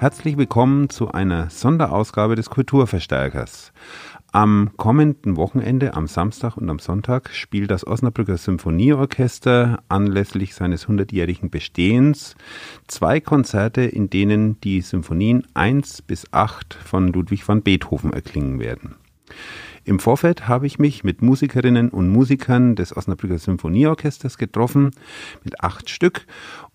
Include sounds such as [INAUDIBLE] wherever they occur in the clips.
Herzlich willkommen zu einer Sonderausgabe des Kulturverstärkers. Am kommenden Wochenende, am Samstag und am Sonntag, spielt das Osnabrücker Symphonieorchester anlässlich seines 100-jährigen Bestehens zwei Konzerte, in denen die Symphonien 1 bis 8 von Ludwig van Beethoven erklingen werden. Im Vorfeld habe ich mich mit Musikerinnen und Musikern des Osnabrücker Symphonieorchesters getroffen, mit acht Stück,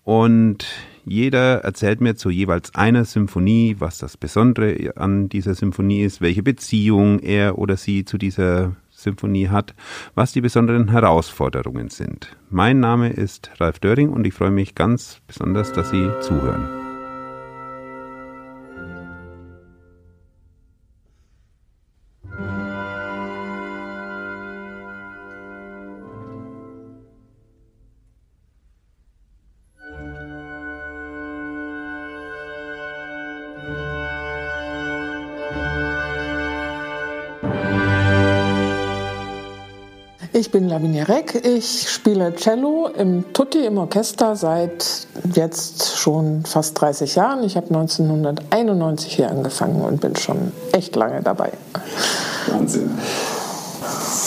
und jeder erzählt mir zu jeweils einer Symphonie, was das Besondere an dieser Symphonie ist, welche Beziehung er oder sie zu dieser Symphonie hat, was die besonderen Herausforderungen sind. Mein Name ist Ralf Döring und ich freue mich ganz besonders, dass Sie zuhören. Ich bin Lavinia Reck. Ich spiele Cello im Tutti im Orchester seit jetzt schon fast 30 Jahren. Ich habe 1991 hier angefangen und bin schon echt lange dabei. Wahnsinn.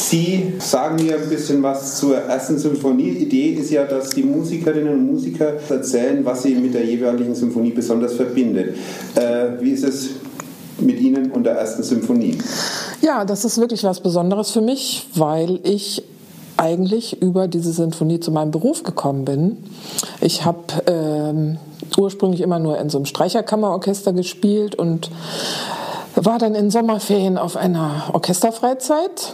Sie sagen mir ein bisschen was zur ersten Symphonie. Idee ist ja, dass die Musikerinnen und Musiker erzählen, was sie mit der jeweiligen Symphonie besonders verbindet. Äh, wie ist es mit Ihnen und der ersten Symphonie? Ja, das ist wirklich was Besonderes für mich, weil ich eigentlich über diese Sinfonie zu meinem Beruf gekommen bin. Ich habe ähm, ursprünglich immer nur in so einem Streicherkammerorchester gespielt und war dann in Sommerferien auf einer Orchesterfreizeit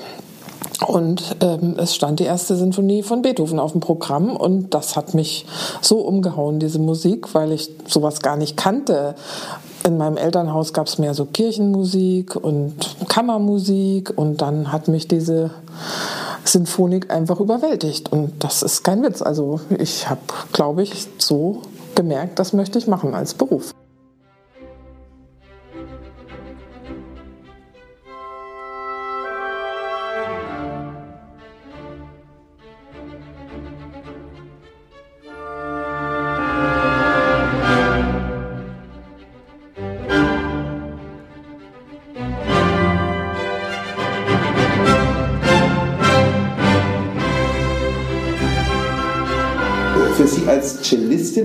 und ähm, es stand die erste Sinfonie von Beethoven auf dem Programm und das hat mich so umgehauen, diese Musik, weil ich sowas gar nicht kannte. In meinem Elternhaus gab es mehr so Kirchenmusik und Kammermusik und dann hat mich diese Sinfonik einfach überwältigt und das ist kein Witz. Also ich habe, glaube ich, so gemerkt, das möchte ich machen als Beruf.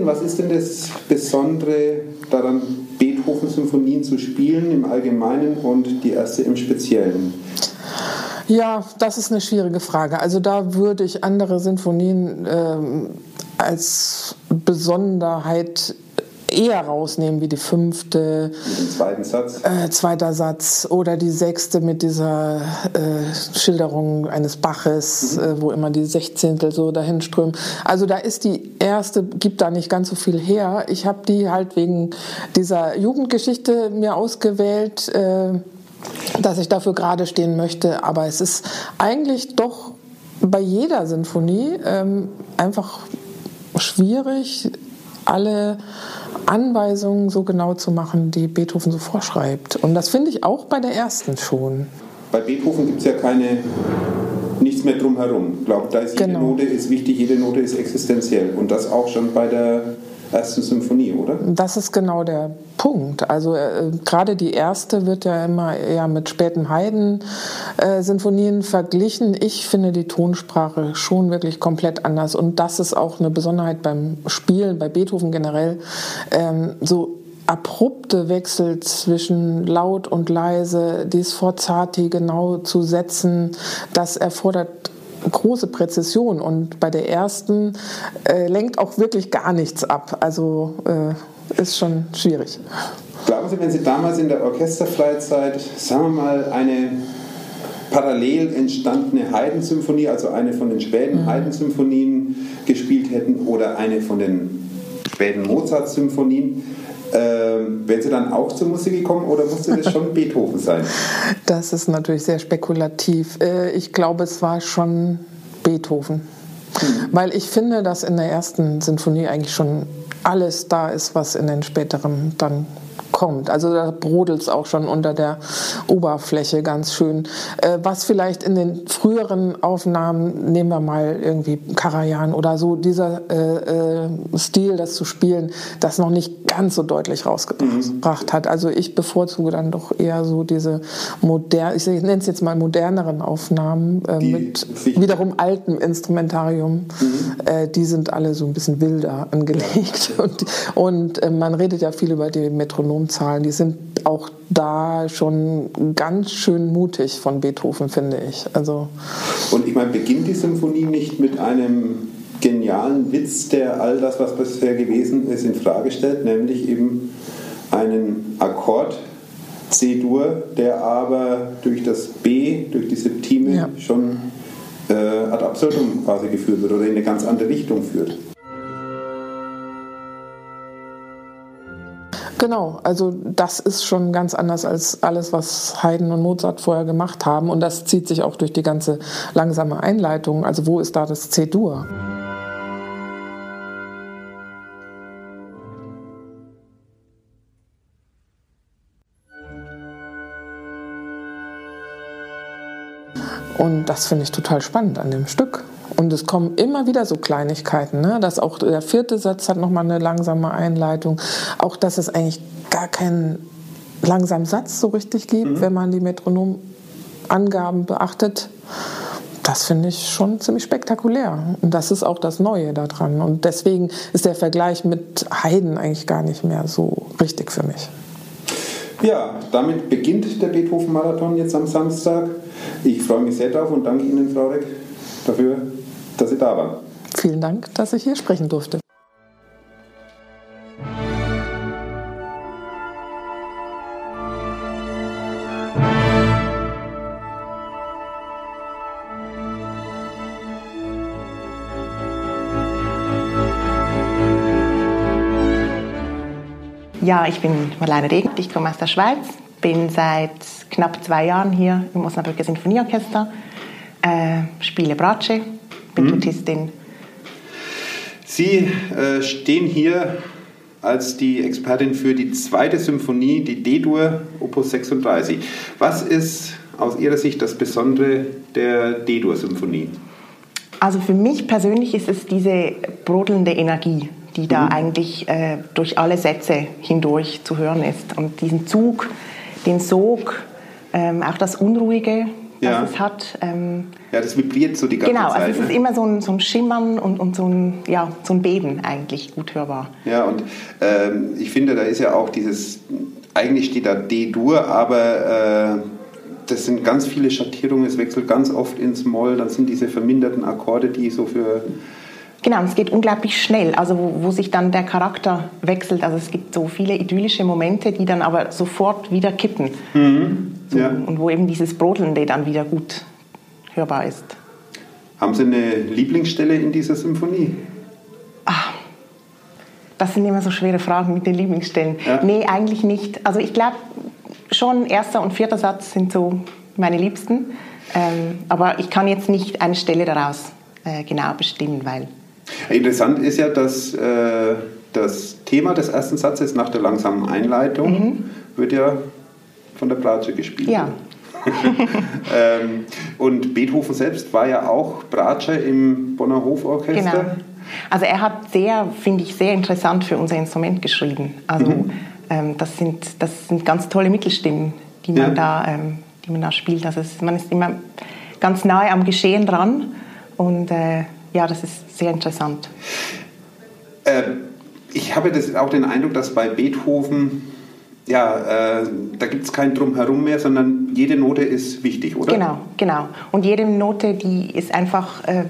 Was ist denn das Besondere daran, Beethoven-Symphonien zu spielen im Allgemeinen und die erste im Speziellen? Ja, das ist eine schwierige Frage. Also da würde ich andere Sinfonien ähm, als Besonderheit eher rausnehmen wie die fünfte. Mit dem zweiten Satz. Äh, zweiter Satz oder die sechste mit dieser äh, Schilderung eines Baches, mhm. äh, wo immer die Sechzehntel so dahin strömen. Also da ist die erste, gibt da nicht ganz so viel her. Ich habe die halt wegen dieser Jugendgeschichte mir ausgewählt, äh, dass ich dafür gerade stehen möchte. Aber es ist eigentlich doch bei jeder Sinfonie ähm, einfach schwierig, alle Anweisungen so genau zu machen, die Beethoven so vorschreibt. Und das finde ich auch bei der ersten schon. Bei Beethoven gibt es ja keine nichts mehr drumherum. Ich glaube, da ist jede genau. Note ist wichtig, jede Note ist existenziell. Und das auch schon bei der ersten Symphonie, oder? Das ist genau der Punkt. Also äh, gerade die erste wird ja immer eher mit späten Haydn-Sinfonien äh, verglichen. Ich finde die Tonsprache schon wirklich komplett anders. Und das ist auch eine Besonderheit beim Spielen, bei Beethoven generell. Ähm, so abrupte Wechsel zwischen laut und leise, die Sforzati genau zu setzen, das erfordert große Präzision und bei der ersten äh, lenkt auch wirklich gar nichts ab. Also äh, ist schon schwierig. Glauben Sie, wenn Sie damals in der Orchesterfreizeit, sagen wir mal, eine parallel entstandene Haydn-Symphonie, also eine von den späten mhm. Haydn-Symphonien gespielt hätten oder eine von den späten Mozart-Symphonien, ähm, wären Sie dann auch zur Musik gekommen oder musste das schon [LAUGHS] Beethoven sein? Das ist natürlich sehr spekulativ. Äh, ich glaube, es war schon Beethoven. Hm. Weil ich finde, dass in der ersten Sinfonie eigentlich schon alles da ist, was in den späteren dann kommt. Also da brodelt es auch schon unter der Oberfläche ganz schön. Äh, was vielleicht in den früheren Aufnahmen, nehmen wir mal irgendwie Karajan oder so, dieser äh, äh, Stil, das zu spielen, das noch nicht ganz so deutlich rausgebracht mhm. hat. Also ich bevorzuge dann doch eher so diese modern, ich nenne es jetzt mal moderneren Aufnahmen äh, mit wiederum altem Instrumentarium. Mhm. Äh, die sind alle so ein bisschen wilder angelegt. [LAUGHS] Und, und äh, man redet ja viel über die Metronomzahlen. Die sind auch da schon ganz schön mutig von Beethoven, finde ich. Also und ich meine, beginnt die Symphonie nicht mit einem genialen Witz, der all das, was bisher gewesen ist, in Frage stellt, nämlich eben einen Akkord C-Dur, der aber durch das B, durch die Septime ja. schon äh, ad absurdum quasi geführt wird oder in eine ganz andere Richtung führt. Genau, also das ist schon ganz anders als alles, was Haydn und Mozart vorher gemacht haben. Und das zieht sich auch durch die ganze langsame Einleitung. Also wo ist da das C-Dur? Und das finde ich total spannend an dem Stück. Und es kommen immer wieder so Kleinigkeiten, ne? dass auch der vierte Satz hat nochmal eine langsame Einleitung. Auch, dass es eigentlich gar keinen langsamen Satz so richtig gibt, mhm. wenn man die Metronomangaben beachtet. Das finde ich schon ziemlich spektakulär. Und das ist auch das Neue daran. Und deswegen ist der Vergleich mit Haydn eigentlich gar nicht mehr so richtig für mich. Ja, damit beginnt der Beethoven-Marathon jetzt am Samstag. Ich freue mich sehr drauf und danke Ihnen, Frau Reck, dafür, dass Sie da waren. Vielen Dank, dass ich hier sprechen durfte. Ja, ich bin Marlene Regen, ich komme aus der Schweiz, bin seit knapp zwei Jahren hier im Osnabrücker Sinfonieorchester, äh, spiele Bratsche, mhm. Tutistin. Sie äh, stehen hier als die Expertin für die zweite Symphonie, die D-Dur, Opus 36. Was ist aus Ihrer Sicht das Besondere der D-Dur-Symphonie? Also für mich persönlich ist es diese brodelnde Energie, die da mhm. eigentlich äh, durch alle Sätze hindurch zu hören ist. Und diesen Zug, den Sog, ähm, auch das Unruhige, ja. das es hat. Ähm, ja, das vibriert so die ganze genau, Zeit. Genau, also es ne? ist immer so ein, so ein Schimmern und, und so, ein, ja, so ein Beben eigentlich gut hörbar. Ja, und ähm, ich finde, da ist ja auch dieses, eigentlich steht da D-Dur, aber äh, das sind ganz viele Schattierungen, es wechselt ganz oft ins Moll, dann sind diese verminderten Akkorde, die so für Genau, es geht unglaublich schnell, also wo, wo, sich dann der Charakter wechselt. Also es gibt so viele idyllische Momente, die dann aber sofort wieder kippen. Mhm. So, ja. Und wo eben dieses Brodelnde dann wieder gut hörbar ist. Haben Sie eine Lieblingsstelle in dieser Symphonie? Ach, das sind immer so schwere Fragen mit den Lieblingsstellen. Ja. Nee, eigentlich nicht. Also ich glaube schon, erster und vierter Satz sind so meine Liebsten. Ähm, aber ich kann jetzt nicht eine Stelle daraus äh, genau bestimmen, weil Interessant ist ja, dass äh, das Thema des ersten Satzes nach der langsamen Einleitung mhm. wird ja von der Bratsche gespielt. Ja. [LAUGHS] ähm, und Beethoven selbst war ja auch Bratsche im Bonner Hoforchester. Genau. Also er hat sehr, finde ich, sehr interessant für unser Instrument geschrieben. Also mhm. ähm, das, sind, das sind ganz tolle Mittelstimmen, die man, ja. da, ähm, die man da spielt. Also es, man ist immer ganz nahe am Geschehen dran und äh, ja, das ist sehr interessant. Äh, ich habe das, auch den Eindruck, dass bei Beethoven, ja, äh, da gibt es kein Drumherum mehr, sondern jede Note ist wichtig, oder? Genau, genau. Und jede Note, die ist einfach, äh,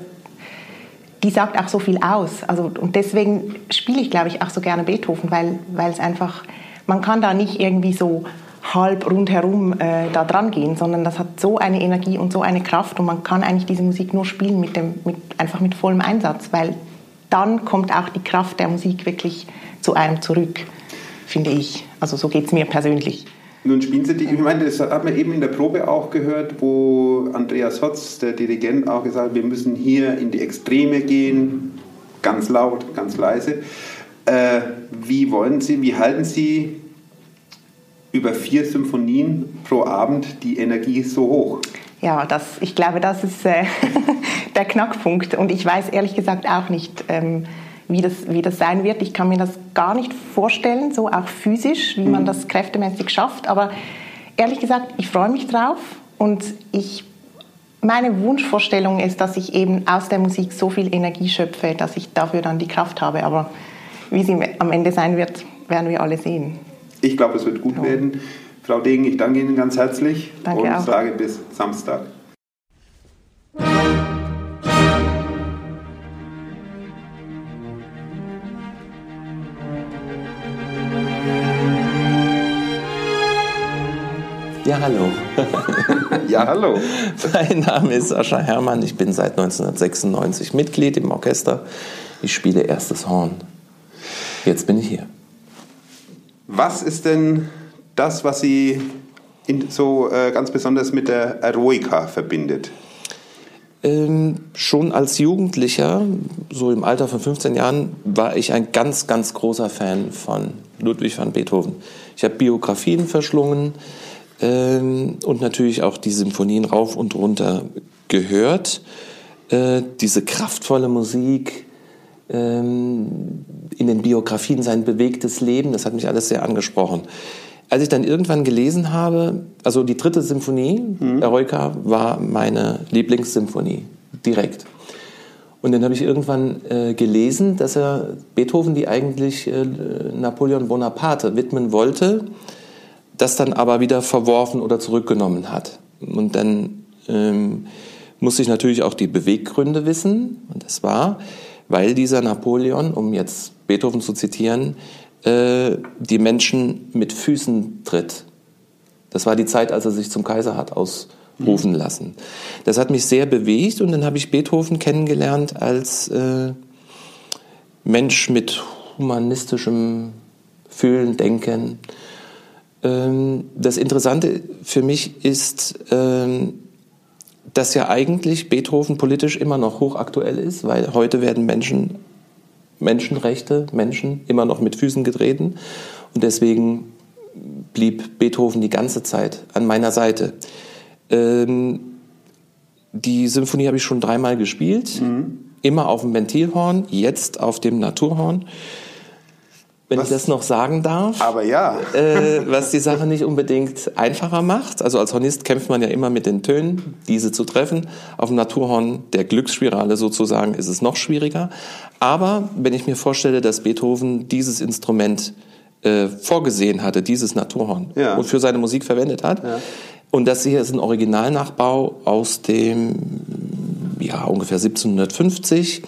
die sagt auch so viel aus. Also, und deswegen spiele ich, glaube ich, auch so gerne Beethoven, weil, weil es einfach, man kann da nicht irgendwie so halb rundherum äh, da dran gehen, sondern das hat so eine Energie und so eine Kraft und man kann eigentlich diese Musik nur spielen mit dem, mit, einfach mit vollem Einsatz, weil dann kommt auch die Kraft der Musik wirklich zu einem zurück, finde ich. Also so geht es mir persönlich. Nun spielen Sie die, ich meine, das hat man eben in der Probe auch gehört, wo Andreas Hotz, der Dirigent, auch gesagt hat, wir müssen hier in die Extreme gehen, ganz laut, ganz leise. Äh, wie wollen Sie, wie halten Sie über vier Symphonien pro Abend die Energie so hoch? Ja, das, ich glaube, das ist äh, [LAUGHS] der Knackpunkt. Und ich weiß ehrlich gesagt auch nicht, ähm, wie, das, wie das sein wird. Ich kann mir das gar nicht vorstellen, so auch physisch, wie man mhm. das kräftemäßig schafft. Aber ehrlich gesagt, ich freue mich drauf und ich meine Wunschvorstellung ist, dass ich eben aus der Musik so viel Energie schöpfe, dass ich dafür dann die Kraft habe. Aber wie sie am Ende sein wird, werden wir alle sehen. Ich glaube, es wird gut ja. werden. Frau Degen, ich danke Ihnen ganz herzlich danke und auch. sage bis Samstag. Ja, hallo. [LAUGHS] ja, hallo. mein Name ist Sascha Herrmann. Ich bin seit 1996 Mitglied im Orchester. Ich spiele erstes Horn. Jetzt bin ich hier. Was ist denn das, was Sie so äh, ganz besonders mit der Eroica verbindet? Ähm, schon als Jugendlicher, so im Alter von 15 Jahren, war ich ein ganz, ganz großer Fan von Ludwig van Beethoven. Ich habe Biografien verschlungen, ähm, und natürlich auch die Symphonien rauf und runter gehört. Äh, diese kraftvolle Musik, in den Biografien sein bewegtes Leben, das hat mich alles sehr angesprochen. Als ich dann irgendwann gelesen habe, also die dritte Symphonie, mhm. Eroica, war meine Lieblingssymphonie, direkt. Und dann habe ich irgendwann äh, gelesen, dass er Beethoven die eigentlich äh, Napoleon Bonaparte widmen wollte das dann aber wieder verworfen oder zurückgenommen hat. Und dann ähm, muss ich natürlich auch die Beweggründe wissen. Und das war, weil dieser Napoleon, um jetzt Beethoven zu zitieren, äh, die Menschen mit Füßen tritt. Das war die Zeit, als er sich zum Kaiser hat ausrufen lassen. Das hat mich sehr bewegt und dann habe ich Beethoven kennengelernt als äh, Mensch mit humanistischem Fühlen, Denken, ähm, das Interessante für mich ist, ähm, dass ja eigentlich Beethoven politisch immer noch hochaktuell ist, weil heute werden Menschen, Menschenrechte, Menschen immer noch mit Füßen getreten. Und deswegen blieb Beethoven die ganze Zeit an meiner Seite. Ähm, die Symphonie habe ich schon dreimal gespielt, mhm. immer auf dem Ventilhorn, jetzt auf dem Naturhorn wenn was? ich das noch sagen darf. Aber ja. Äh, was die Sache nicht unbedingt einfacher macht. Also als Hornist kämpft man ja immer mit den Tönen, diese zu treffen. Auf dem Naturhorn der Glücksspirale sozusagen ist es noch schwieriger. Aber wenn ich mir vorstelle, dass Beethoven dieses Instrument äh, vorgesehen hatte, dieses Naturhorn, ja. und für seine Musik verwendet hat, ja. und das hier ist ein Originalnachbau aus dem ja ungefähr 1750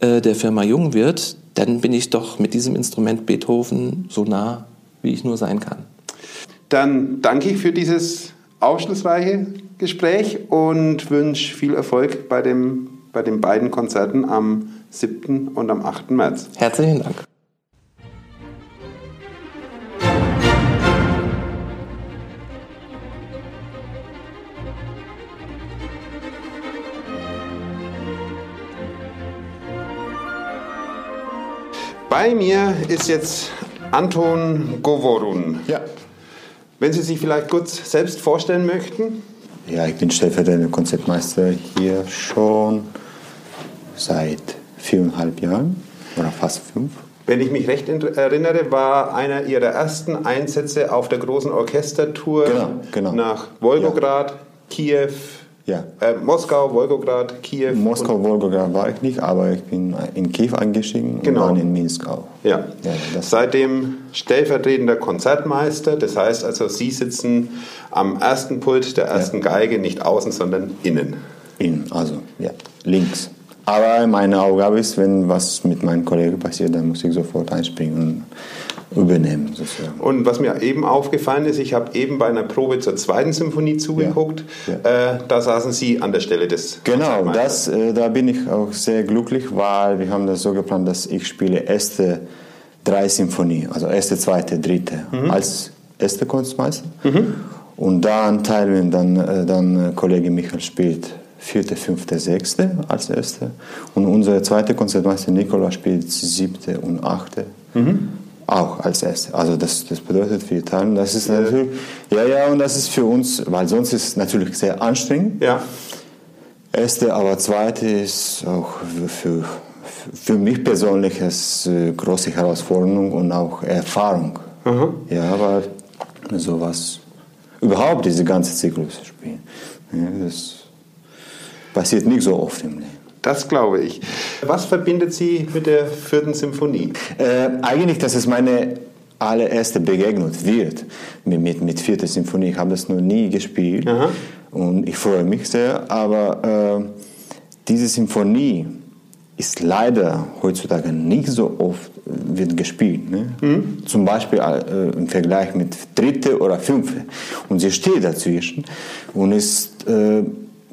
äh, der Firma Jungwirth, dann bin ich doch mit diesem Instrument Beethoven so nah, wie ich nur sein kann. Dann danke ich für dieses aufschlussreiche Gespräch und wünsche viel Erfolg bei, dem, bei den beiden Konzerten am 7. und am 8. März. Herzlichen Dank. Bei mir ist jetzt Anton Govorun. Ja. Wenn Sie sich vielleicht kurz selbst vorstellen möchten. Ja, ich bin stellvertretender Konzertmeister hier schon seit viereinhalb Jahren oder fast fünf. Wenn ich mich recht erinnere, war einer Ihrer ersten Einsätze auf der großen Orchestertour genau, genau. nach Wolgograd, ja. Kiew, ja. Äh, Moskau, Wolgograd, Kiew. Moskau, Wolgograd war ich nicht, aber ich bin in Kiew eingestiegen genau. und dann in Minsk auch. Ja. ja Seitdem stellvertretender Konzertmeister, das heißt also, Sie sitzen am ersten Pult der ersten ja. Geige, nicht außen, sondern innen. Innen, also ja, links. Aber meine Aufgabe ist, wenn was mit meinen Kollegen passiert, dann muss ich sofort einspringen übernehmen. Sozusagen. Und was mir eben aufgefallen ist, ich habe eben bei einer Probe zur zweiten Symphonie zugeguckt, ja. Äh, da saßen Sie an der Stelle des Genau, das, äh, da bin ich auch sehr glücklich, weil wir haben das so geplant, dass ich spiele erste drei Symphonie, also erste, zweite, dritte mhm. als erste Kunstmeister. Mhm. Und dann teilen wir dann, äh, dann Kollege Michael spielt vierte, fünfte, sechste als erste. Und unser zweiter Konzertmeister Nikola spielt siebte und achte. Mhm auch als erste. Also das, das bedeutet für Italien, das ist natürlich, ja, ja, und das ist für uns, weil sonst ist es natürlich sehr anstrengend. Ja. Erste, aber zweite ist auch für, für mich persönlich eine große Herausforderung und auch Erfahrung. Aha. Ja, weil sowas, überhaupt diese ganze Zyklus spielen, ja, das passiert nicht so oft im Leben. Das glaube ich. Was verbindet Sie mit der vierten Symphonie? Äh, eigentlich, dass es meine allererste Begegnung wird mit, mit, mit vierter Symphonie. Ich habe das noch nie gespielt Aha. und ich freue mich sehr. Aber äh, diese Symphonie ist leider heutzutage nicht so oft äh, wird gespielt. Ne? Zum Beispiel äh, im Vergleich mit dritte oder fünfte. Und sie steht dazwischen und ist äh,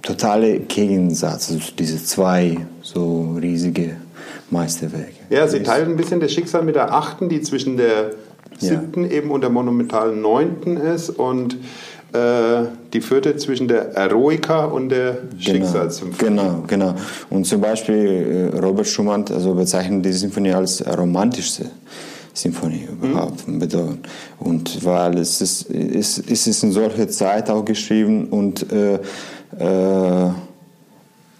totale Gegensatz, also diese zwei so riesige Meisterwerke. Ja, Sie teilen ein bisschen das Schicksal mit der achten, die zwischen der siebten eben und der monumentalen neunten ist und äh, die vierte zwischen der Eroica und der Schicksalssymphonie. Genau, genau. Und zum Beispiel äh, Robert Schumann also bezeichnet diese Symphonie als romantischste Symphonie überhaupt Mhm. Und weil es ist, es, es ist in solcher Zeit auch geschrieben und äh, äh,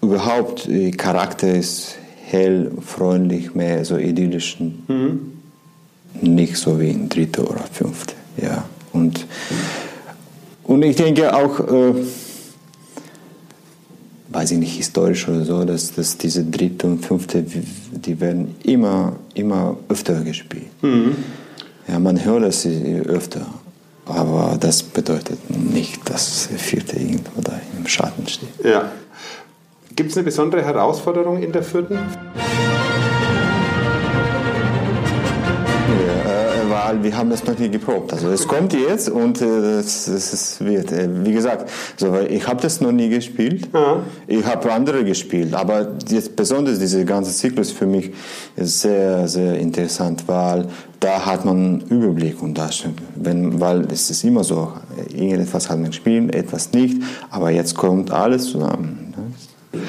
überhaupt der Charakter ist hell, freundlich, mehr so idyllisch. Mhm. Nicht so wie in dritte oder fünfte. Ja. Und, und ich denke auch, äh, weiß ich nicht, historisch oder so, dass, dass diese dritte und fünfte, die werden immer, immer öfter gespielt. Ja, man hört es öfter, aber das bedeutet nicht, dass der vierte irgendwo da im Schatten steht. Ja. Gibt es eine besondere Herausforderung in der vierten? Weil wir haben das noch nie geprobt. Also es kommt jetzt und äh, das ist, wird. Äh, wie gesagt, so, ich habe das noch nie gespielt. Ich habe andere gespielt, aber jetzt besonders dieser ganze Zyklus für mich ist sehr, sehr interessant, weil da hat man einen Überblick und das, wenn, weil es ist immer so, irgendetwas hat man gespielt, etwas nicht, aber jetzt kommt alles zusammen.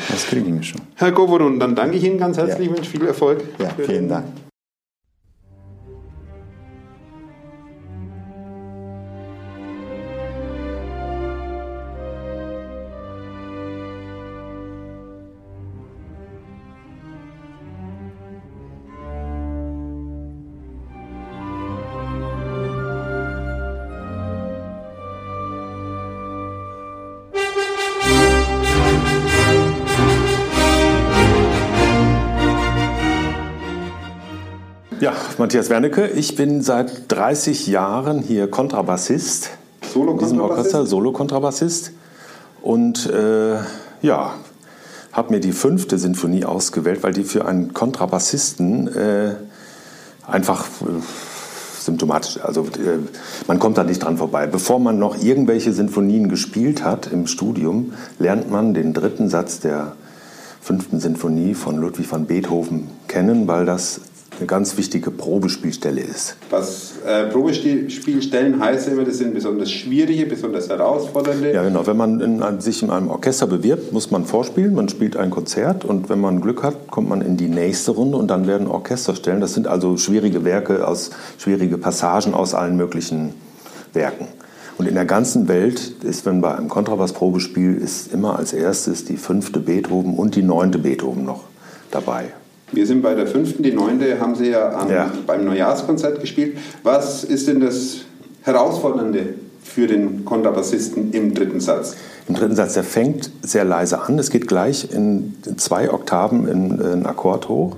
Das, kriegen wir schon. Herr Govorun, dann danke ich Ihnen ganz herzlich, Ja. wünsche viel Erfolg. Ja, vielen Dank. Matthias Wernicke, ich bin seit 30 Jahren hier Kontrabassist. In diesem Orchester, Solo-Kontrabassist. Und äh, ja, habe mir die fünfte Sinfonie ausgewählt, weil die für einen Kontrabassisten äh, einfach äh, symptomatisch, also äh, man kommt da nicht dran vorbei. Bevor man noch irgendwelche Sinfonien gespielt hat im Studium, lernt man den dritten Satz der fünften Sinfonie von Ludwig van Beethoven kennen, weil das eine ganz wichtige Probespielstelle ist. Was äh, Probespielstellen heißt immer, das sind besonders schwierige, besonders herausfordernde. Ja, genau. Wenn man in einem, sich in einem Orchester bewirbt, muss man vorspielen. Man spielt ein Konzert und wenn man Glück hat, kommt man in die nächste Runde und dann werden Orchesterstellen. Das sind also schwierige Werke aus schwierige Passagen aus allen möglichen Werken. Und in der ganzen Welt ist, wenn bei einem Kontrabass-Probespiel ist immer als erstes die fünfte Beethoven und die neunte Beethoven noch dabei. Wir sind bei der fünften, die neunte haben Sie ja, am, Ja. beim Neujahrskonzert gespielt. Was ist denn das Herausfordernde für den Kontrabassisten im dritten Satz? Im dritten Satz, der fängt sehr leise an. Es geht gleich in zwei Oktaven in, in Akkord hoch.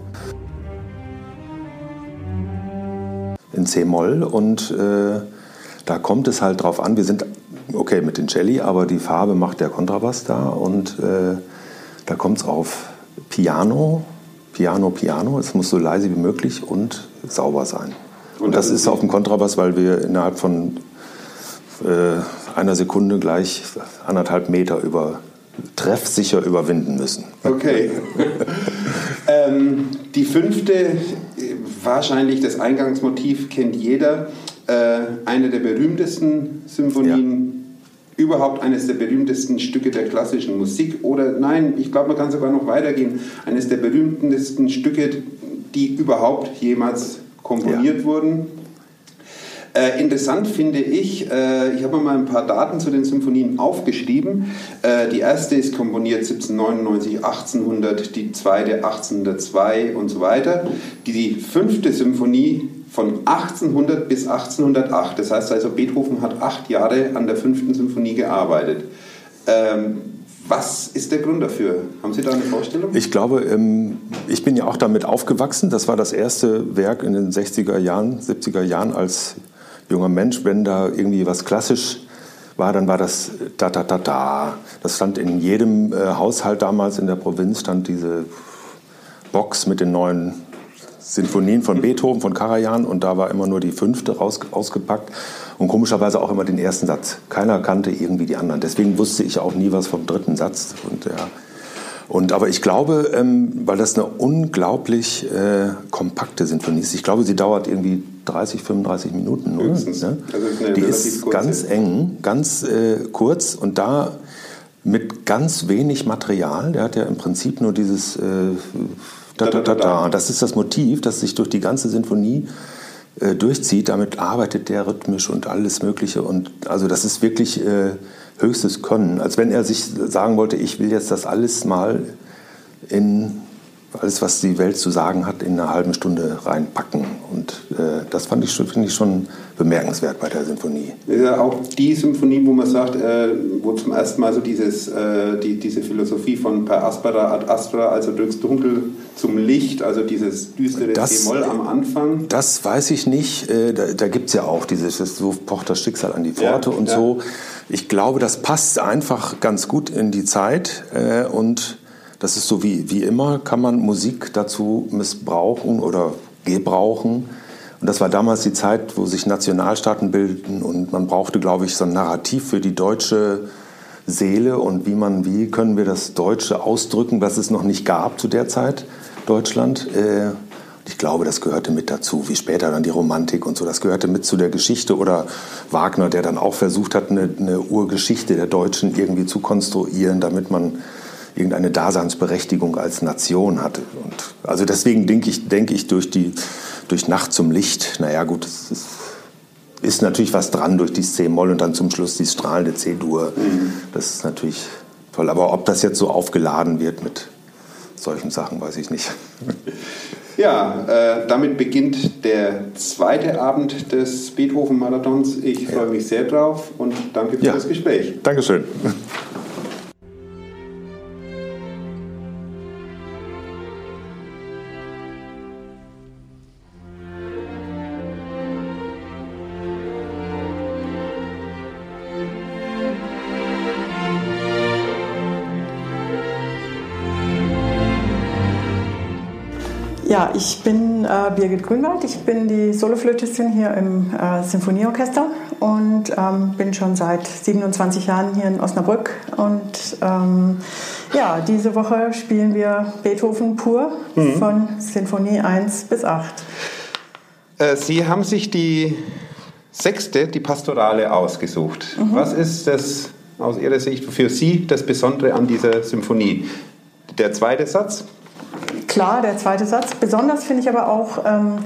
In C-Moll und äh, da kommt es halt drauf an. Wir sind okay mit den Celli, aber die Farbe macht der Kontrabass da und äh, da kommt es auf Piano, Piano, Piano. Es muss so leise wie möglich und sauber sein. Und, das, ist auf dem Kontrabass, weil wir innerhalb von äh, einer Sekunde gleich anderthalb Meter über treffsicher überwinden müssen. Okay. [LAUGHS] ähm, die fünfte, wahrscheinlich das Eingangsmotiv kennt jeder. Äh, eine der berühmtesten Symphonien, überhaupt eines der berühmtesten Stücke der klassischen Musik. Oder nein, ich glaube, man kann sogar noch weitergehen. Eines der berühmtesten Stücke, die überhaupt jemals komponiert ja. wurden. Äh, interessant finde ich, äh, ich habe mal ein paar Daten zu den Symphonien aufgeschrieben. Äh, die erste ist komponiert 1799, 1800, die zweite 1802 und so weiter. Die, die fünfte Symphonie von 1800 bis 1808. Das heißt also, Beethoven hat acht Jahre an der fünften Symphonie gearbeitet. Ähm, was ist der Grund dafür? Haben Sie da eine Vorstellung? Ich glaube, ähm, ich bin ja auch damit aufgewachsen. Das war das erste Werk in den 60er Jahren, 70er Jahren als junger Mensch. Wenn da irgendwie was klassisch war, dann war das da da da da. Das stand in jedem äh, Haushalt damals in der Provinz stand diese Box mit den neuen Sinfonien von Beethoven, von Karajan und da war immer nur die fünfte raus, ausgepackt und komischerweise auch immer den ersten Satz. Keiner kannte irgendwie die anderen. Deswegen wusste ich auch nie was vom dritten Satz. Und, ja. und aber ich glaube, ähm, weil das eine unglaublich äh, kompakte Sinfonie ist, ich glaube, sie dauert irgendwie 30, 35 Minuten. Höchstens. Ja? Also die ist ganz eng, ganz äh, kurz und da mit ganz wenig Material. Der hat ja im Prinzip nur dieses äh, da, da, da, da. Das ist das Motiv, das sich durch die ganze Sinfonie äh, durchzieht. Damit arbeitet der rhythmisch und alles Mögliche. Und also das ist wirklich äh, höchstes Können. Als wenn er sich sagen wollte, ich will jetzt das alles mal in alles, was die Welt zu sagen hat, in einer halben Stunde reinpacken. Und äh, das fand ich, finde ich schon bemerkenswert bei der Sinfonie. Ja auch die Symphonie, wo man sagt, äh, wo zum ersten Mal so dieses, äh, die, diese Philosophie von per aspera ad astra, also durchs Dunkel zum Licht, also dieses düstere C-Moll am Anfang. Das weiß ich nicht. Äh, da da gibt es ja auch dieses, so pocht das Schicksal an die Pforte ja, und ja. so. Ich glaube, das passt einfach ganz gut in die Zeit äh, und das ist so wie, wie immer, kann man Musik dazu missbrauchen oder gebrauchen. Und das war damals die Zeit, wo sich Nationalstaaten bilden und man brauchte, glaube ich, so ein Narrativ für die deutsche Seele und wie man, wie können wir das Deutsche ausdrücken, was es noch nicht gab zu der Zeit, Deutschland. Äh, ich glaube, das gehörte mit dazu, wie später dann die Romantik und so. Das gehörte mit zu der Geschichte oder Wagner, der dann auch versucht hat, eine, eine Urgeschichte der Deutschen irgendwie zu konstruieren, damit man irgendeine Daseinsberechtigung als Nation hatte. Und also deswegen denke ich, denke ich durch, die, durch Nacht zum Licht, naja gut, es ist, ist natürlich was dran durch die C-Moll und dann zum Schluss die strahlende C-Dur. Mhm. Das ist natürlich toll. Aber ob das jetzt so aufgeladen wird mit solchen Sachen, weiß ich nicht. [LAUGHS] Ja, äh, damit beginnt der zweite Abend des Beethoven-Marathons. Ich ja. freue mich sehr drauf und danke für ja. das Gespräch. Dankeschön. Ja, ich bin äh, Birgit Grünwald. Ich bin die Soloflötistin hier im äh, Sinfonieorchester und ähm, bin schon seit 27 Jahren hier in Osnabrück. Und ähm, ja, diese Woche spielen wir Beethoven pur mhm. von Sinfonie 1 bis 8. Äh, Sie haben sich die sechste, die Pastorale, ausgesucht. Mhm. Was ist das aus Ihrer Sicht für Sie das Besondere an dieser Symphonie? Der zweite Satz? Klar, der zweite Satz. Besonders finde ich aber auch, ähm,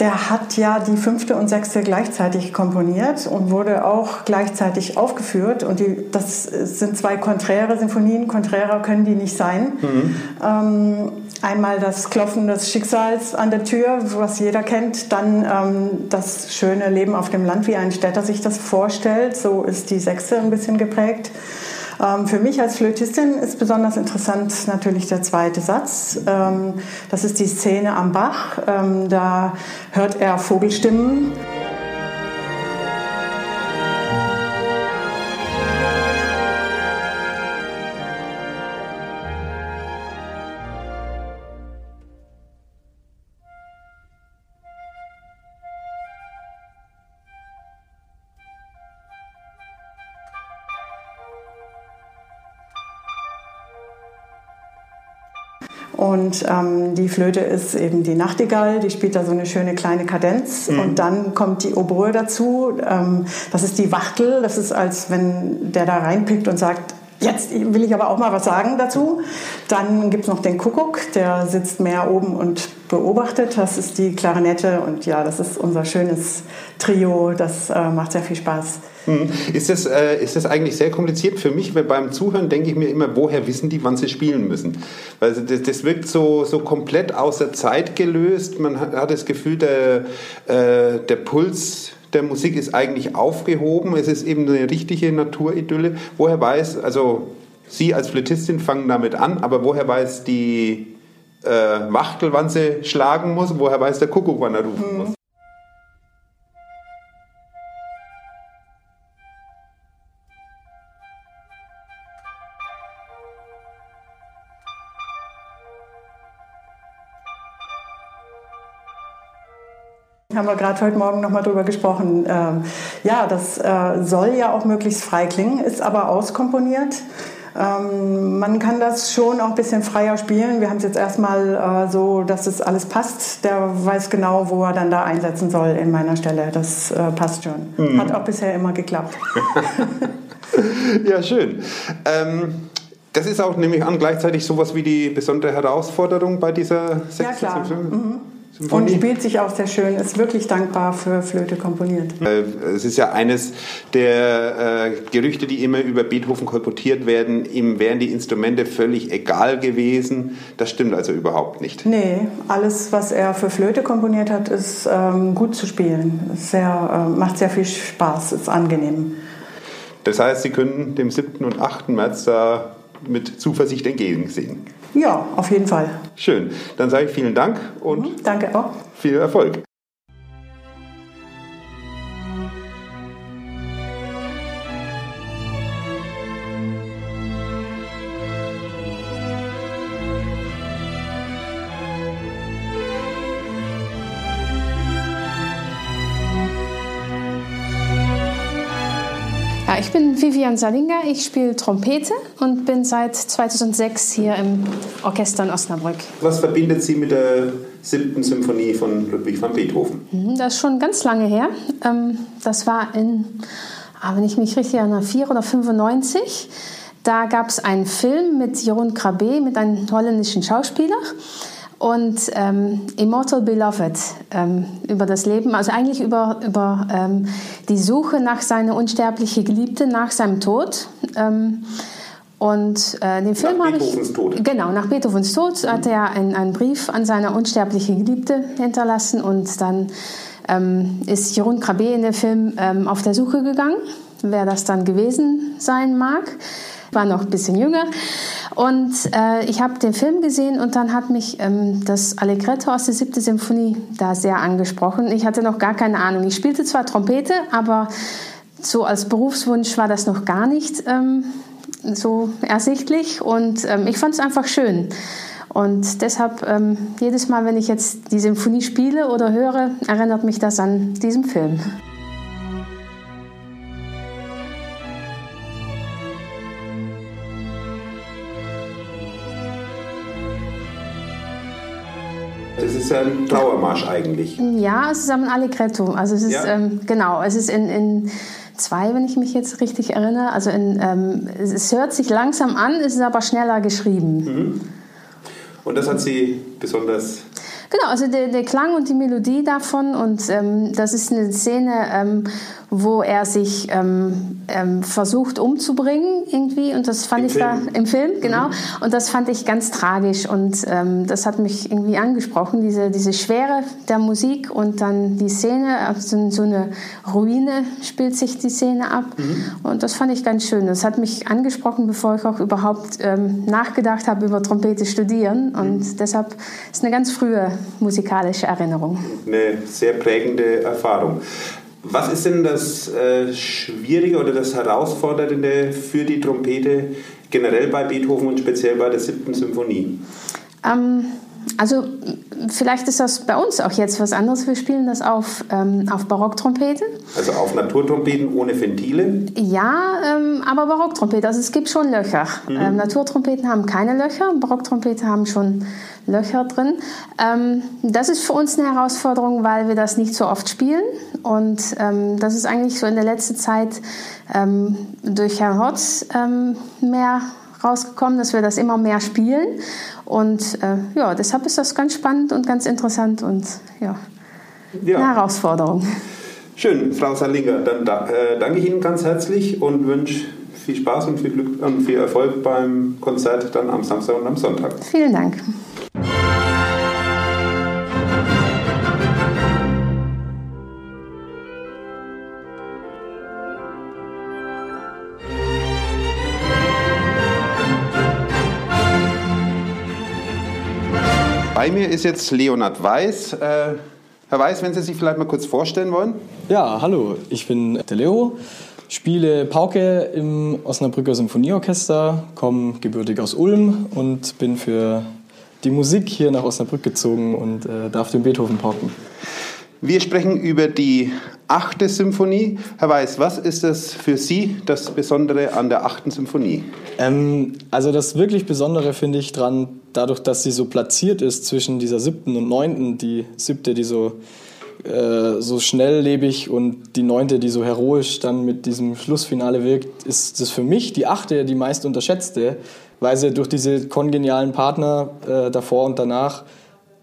der hat ja die fünfte und sechste gleichzeitig komponiert und wurde auch gleichzeitig aufgeführt. Und die, das sind zwei konträre Sinfonien. Konträrer können die nicht sein. Mhm. Ähm, einmal das Klopfen des Schicksals an der Tür, was jeder kennt. Dann ähm, das schöne Leben auf dem Land, wie ein Städter sich das vorstellt. So ist die sechste ein bisschen geprägt. Ähm, für mich als Flötistin ist besonders interessant natürlich der zweite Satz. Ähm, das ist die Szene am Bach. Ähm, da hört er Vogelstimmen. Und ähm, die Flöte ist eben die Nachtigall, die spielt da so eine schöne kleine Kadenz. Mhm. Und dann kommt die Oboe dazu. Ähm, das ist die Wachtel. Das ist, als wenn der da reinpickt und sagt, Jetzt will ich aber auch mal was sagen dazu. Dann gibt es noch den Kuckuck, der sitzt mehr oben und beobachtet. Das ist die Klarinette und ja, das ist unser schönes Trio. Das äh, macht sehr viel Spaß. Hm. Ist das, äh, ist das eigentlich sehr kompliziert für mich? Weil beim Zuhören denke ich mir immer, woher wissen die, wann sie spielen müssen? Weil das, das wirkt so, so komplett aus der Zeit gelöst. Man hat, hat das Gefühl, der, äh, der Puls der Musik ist eigentlich aufgehoben. Es ist eben eine richtige Naturidylle. Woher weiß, also Sie als Flötistin fangen damit an, aber woher weiß die äh, Wachtel, wann sie schlagen muss? Woher weiß der Kuckuck, wann er rufen hm. muss? Haben wir gerade heute Morgen noch mal drüber gesprochen. Ähm, ja, das äh, soll ja auch möglichst frei klingen, ist aber auskomponiert. Ähm, man kann das schon auch ein bisschen freier spielen. Wir haben es jetzt erstmal äh, so, dass es alles passt. Der weiß genau, wo er dann da einsetzen soll in meiner Stelle. Das äh, passt schon. Mhm. Hat auch bisher immer geklappt. [LAUGHS] ja, schön. Ähm das ist auch nämlich an gleichzeitig sowas wie die besondere Herausforderung bei dieser Sektion. Ja, klar. Mhm. Und spielt sich auch sehr schön, ist wirklich dankbar für Flöte komponiert. Äh, es ist ja eines der äh, Gerüchte, die immer über Beethoven kolportiert werden, ihm wären die Instrumente völlig egal gewesen. Das stimmt also überhaupt nicht. Nee, alles, was er für Flöte komponiert hat, ist ähm, gut zu spielen. Sehr, äh, macht sehr viel Spaß, ist angenehm. Das heißt, Sie können dem 7. und 8. März da mit Zuversicht entgegensehen. Ja, auf jeden Fall. Schön. Dann sage ich vielen Dank und mhm, danke auch. viel Erfolg. Vivian Salinger, ich spiele Trompete und bin seit 2006 hier im Orchester in Osnabrück. Was verbindet Sie mit der siebten Symphonie von Ludwig van Beethoven? Mhm, das ist schon ganz lange her. Ähm, das war in, ah, wenn ich mich richtig erinnere, 4 oder 95. Da gab es einen Film mit Jeroen Krabbe, mit einem holländischen Schauspieler und ähm, Immortal Beloved ähm, über das Leben, also eigentlich über, über ähm, die Suche nach seiner unsterblichen Geliebten nach seinem Tod. Ähm, und äh, den Film habe ich. Tod. Genau, nach Beethovens Tod mhm. hat er einen, einen Brief an seine unsterbliche Geliebte hinterlassen und dann ähm, ist Jeroen Krabbe in dem Film ähm, auf der Suche gegangen, wer das dann gewesen sein mag war noch ein bisschen jünger. Und äh, ich habe den Film gesehen und dann hat mich ähm, das Allegretto aus der siebten Symphonie da sehr angesprochen. Ich hatte noch gar keine Ahnung. Ich spielte zwar Trompete, aber so als Berufswunsch war das noch gar nicht ähm, so ersichtlich. Und ähm, ich fand es einfach schön. Und deshalb, ähm, jedes Mal, wenn ich jetzt die Symphonie spiele oder höre, erinnert mich das an diesen Film. Das ist ja ein Trauermarsch eigentlich. Ja, es ist ein Allegretto. Also es ist, ja. ähm, genau, es ist in, in zwei, wenn ich mich jetzt richtig erinnere. Also in, ähm, es hört sich langsam an, es ist aber schneller geschrieben. Mhm. Und das hat Sie besonders Genau, also der, der Klang und die Melodie davon und ähm, das ist eine Szene, ähm, wo er sich ähm, ähm versucht umzubringen irgendwie und das fand Im ich Film. da im Film, genau, mhm. und das fand ich ganz tragisch und ähm, das hat mich irgendwie angesprochen, diese, diese Schwere der Musik und dann die Szene, also so eine Ruine spielt sich die Szene ab mhm. und das fand ich ganz schön. Das hat mich angesprochen, bevor ich auch überhaupt ähm, nachgedacht habe über Trompete studieren und mhm. deshalb ist eine ganz frühe musikalische Erinnerung. Eine sehr prägende Erfahrung. Was ist denn das äh, Schwierige oder das Herausfordernde für die Trompete generell bei Beethoven und speziell bei der siebten Symphonie? Ähm, also vielleicht ist das bei uns auch jetzt was anderes. Wir spielen das auf, ähm, auf Barocktrompeten. Also auf Naturtrompeten ohne Ventile? Ja, ähm, aber Barocktrompeten. Also es gibt schon Löcher. Mhm. Ähm, Naturtrompeten haben keine Löcher, Barocktrompeten haben schon Löcher drin. Ähm, das ist für uns eine Herausforderung, weil wir das nicht so oft spielen. Und ähm, das ist eigentlich so in der letzten Zeit ähm, durch Herrn Hotz ähm, mehr rausgekommen, dass wir das immer mehr spielen. Und äh, ja, deshalb ist das ganz spannend und ganz interessant und ja, ja. eine Herausforderung. Schön, Frau Salinger. Dann da, äh, danke ich Ihnen ganz herzlich und wünsche viel Spaß und viel Glück und viel Erfolg beim Konzert dann am Samstag und am Sonntag. Vielen Dank. Bei mir ist jetzt Leonhard Weiß. Äh, Herr Weiß, wenn Sie sich vielleicht mal kurz vorstellen wollen. Ja, hallo, ich bin der Leo, spiele Pauke im Osnabrücker Symphonieorchester, komme gebürtig aus Ulm und bin für die Musik hier nach Osnabrück gezogen und äh, darf den Beethoven pauken. Wir sprechen über die achte Symphonie. Herr Weiß, was ist das für Sie das Besondere an der achten Symphonie? Ähm, also das wirklich Besondere finde ich dran, dadurch, dass sie so platziert ist zwischen dieser siebten und neunten, die siebte, die so, äh, so schnelllebig und die neunte, die so heroisch dann mit diesem Schlussfinale wirkt, ist das für mich die achte die meist unterschätzte, weil sie durch diese kongenialen Partner äh, davor und danach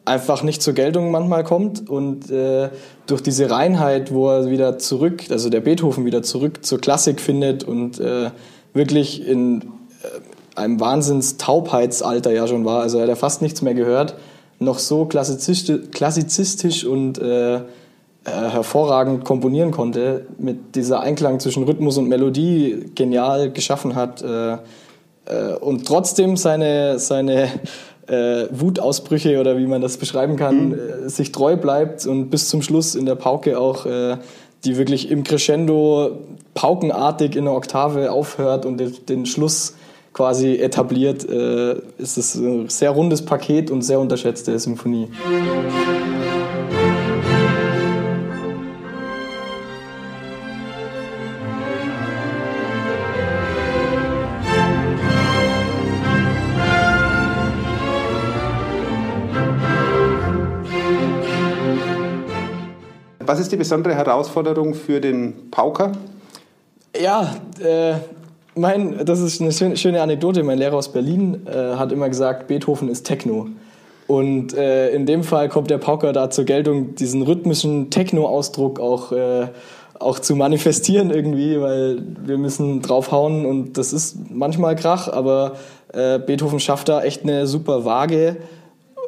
einfach nicht zur Geltung manchmal kommt und äh, durch diese Reinheit, wo er wieder zurück, also der Beethoven wieder zurück zur Klassik findet und äh, wirklich in äh, einem Wahnsinns-Taubheitsalter ja schon war, also er hat ja fast nichts mehr gehört, noch so klassizistisch, klassizistisch und äh, äh, hervorragend komponieren konnte, mit dieser Einklang zwischen Rhythmus und Melodie genial geschaffen hat äh, und trotzdem seine, seine äh, Wutausbrüche oder wie man das beschreiben kann, mhm. äh, sich treu bleibt und bis zum Schluss in der Pauke auch äh, die wirklich im Crescendo paukenartig in der Oktave aufhört und den, den Schluss quasi etabliert, äh, ist es ein sehr rundes Paket und sehr unterschätzte Symphonie. Was ist die besondere Herausforderung für den Pauker? Ja, äh, mein, das ist eine schöne, Anekdote. Mein Lehrer aus Berlin äh, hat immer gesagt, Beethoven ist Techno. Und äh, in dem Fall kommt der Pauker da zur Geltung, diesen rhythmischen Techno-Ausdruck auch, äh, auch zu manifestieren irgendwie, weil wir müssen draufhauen und das ist manchmal Krach, aber äh, Beethoven schafft da echt eine super Waage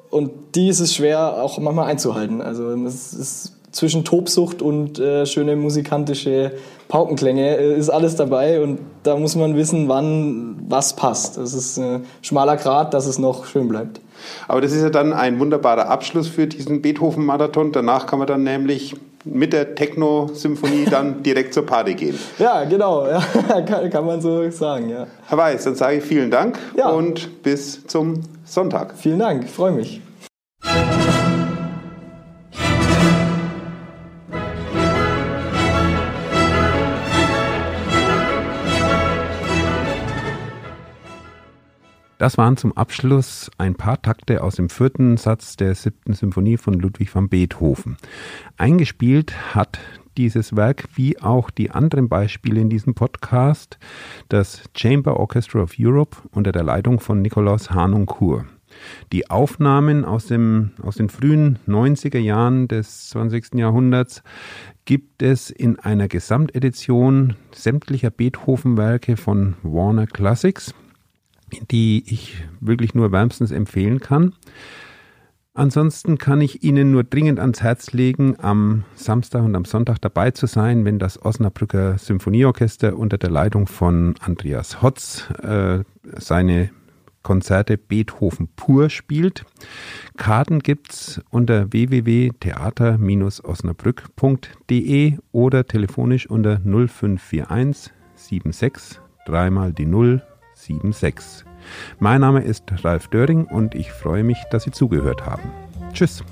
und die ist es schwer auch manchmal einzuhalten. Also es ist zwischen Tobsucht und äh, schöne musikantische Paukenklänge äh, ist alles dabei und da muss man wissen, wann was passt. Das ist ein schmaler Grat, dass es noch schön bleibt. Aber das ist ja dann ein wunderbarer Abschluss für diesen Beethoven-Marathon. Danach kann man dann nämlich mit der Techno-Symphonie dann [LAUGHS] direkt zur Party gehen. Ja, genau. Ja, [LAUGHS] kann, kann, man so sagen, ja. Herr Weiß, dann sage ich vielen Dank ja. und bis zum Sonntag. Vielen Dank, ich freue mich. Das waren zum Abschluss ein paar Takte aus dem vierten Satz der siebten Symphonie von Ludwig van Beethoven. Eingespielt hat dieses Werk wie auch die anderen Beispiele in diesem Podcast das Chamber Orchestra of Europe unter der Leitung von Nikolaus Hanunkur. Die Aufnahmen aus, dem, aus den frühen 90er Jahren des 20. Jahrhunderts gibt es in einer Gesamtedition sämtlicher Beethoven-Werke von Warner Classics die ich wirklich nur wärmstens empfehlen kann. Ansonsten kann ich Ihnen nur dringend ans Herz legen, am Samstag und am Sonntag dabei zu sein, wenn das Osnabrücker Symphonieorchester unter der Leitung von Andreas Hotz äh, seine Konzerte Beethoven pur spielt. Karten gibt's unter www.theater-osnabrück.de oder telefonisch unter 0541 76 dreimal die 0 76. Mein Name ist Ralf Döring und ich freue mich, dass Sie zugehört haben. Tschüss.